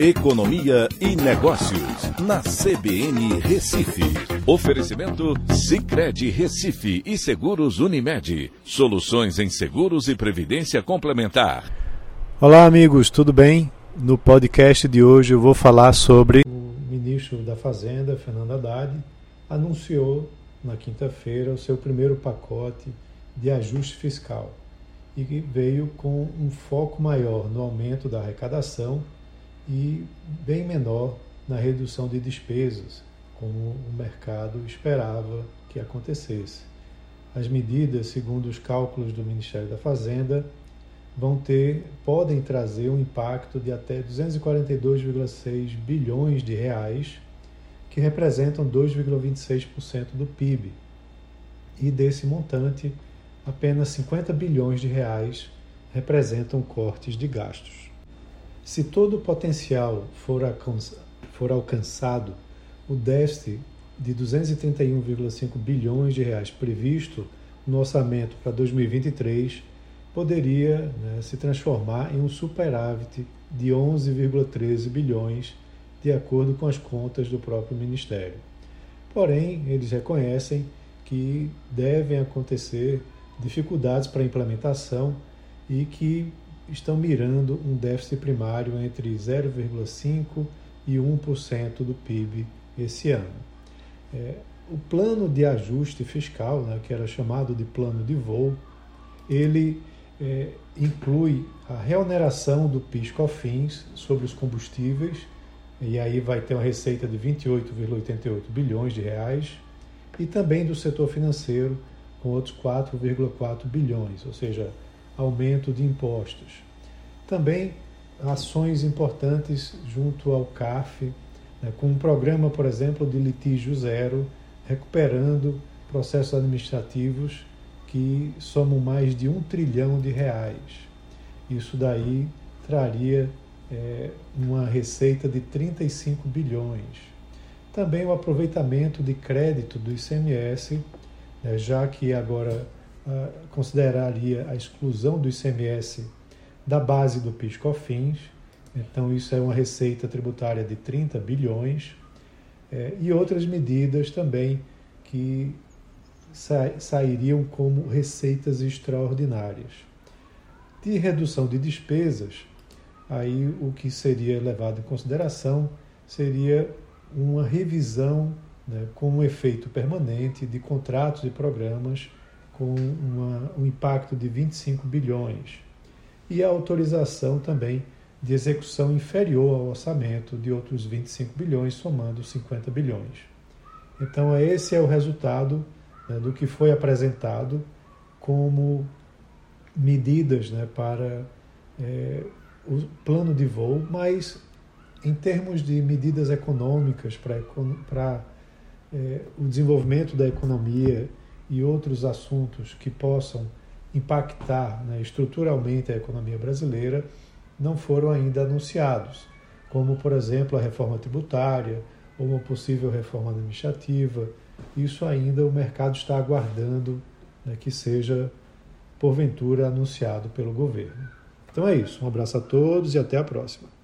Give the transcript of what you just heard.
Economia e Negócios, na CBN Recife. Oferecimento Cicred Recife e Seguros Unimed. Soluções em seguros e previdência complementar. Olá, amigos, tudo bem? No podcast de hoje eu vou falar sobre. O ministro da Fazenda, Fernando Haddad, anunciou na quinta-feira o seu primeiro pacote de ajuste fiscal e veio com um foco maior no aumento da arrecadação e bem menor na redução de despesas, como o mercado esperava que acontecesse. As medidas, segundo os cálculos do Ministério da Fazenda, vão ter, podem trazer um impacto de até 242,6 bilhões de reais, que representam 2,26% do PIB. E desse montante, apenas 50 bilhões de reais representam cortes de gastos. Se todo o potencial for, alcançado, o déficit de 231,5 bilhões de reais previsto no orçamento para 2023 poderia né, se transformar em um superávit de 11,13 bilhões, de acordo com as contas do próprio Ministério. Porém, eles reconhecem que devem acontecer dificuldades para a implementação e que estão mirando um déficit primário entre 0,5% e 1% do PIB esse ano. É, o plano de ajuste fiscal, né, que era chamado de plano de voo, ele é, inclui a reoneração do PIS-COFINS sobre os combustíveis, e aí vai ter uma receita de 28,88 bilhões de reais, e também do setor financeiro, com outros 4,4 bilhões, ou seja, aumento de impostos. Também ações importantes junto ao CAF, né, com um programa, por exemplo, de litígio zero, recuperando processos administrativos que somam mais de um trilhão de reais. Isso daí traria é, uma receita de 35 bilhões. Também o aproveitamento de crédito do ICMS, né, já que agora consideraria a exclusão do ICMS da base do PIS/COFINS. Então, isso é uma receita tributária de 30 bilhões. É, e outras medidas também que sa sairiam como receitas extraordinárias. De redução de despesas, aí o que seria levado em consideração seria uma revisão né, com um efeito permanente de contratos e programas com uma, um impacto de 25 bilhões e a autorização também de execução inferior ao orçamento de outros 25 bilhões, somando 50 bilhões. Então, esse é o resultado né, do que foi apresentado como medidas né, para é, o plano de voo, mas em termos de medidas econômicas para é, o desenvolvimento da economia e outros assuntos que possam impactar né, estruturalmente a economia brasileira não foram ainda anunciados, como, por exemplo, a reforma tributária ou uma possível reforma administrativa. Isso ainda o mercado está aguardando né, que seja, porventura, anunciado pelo governo. Então é isso. Um abraço a todos e até a próxima.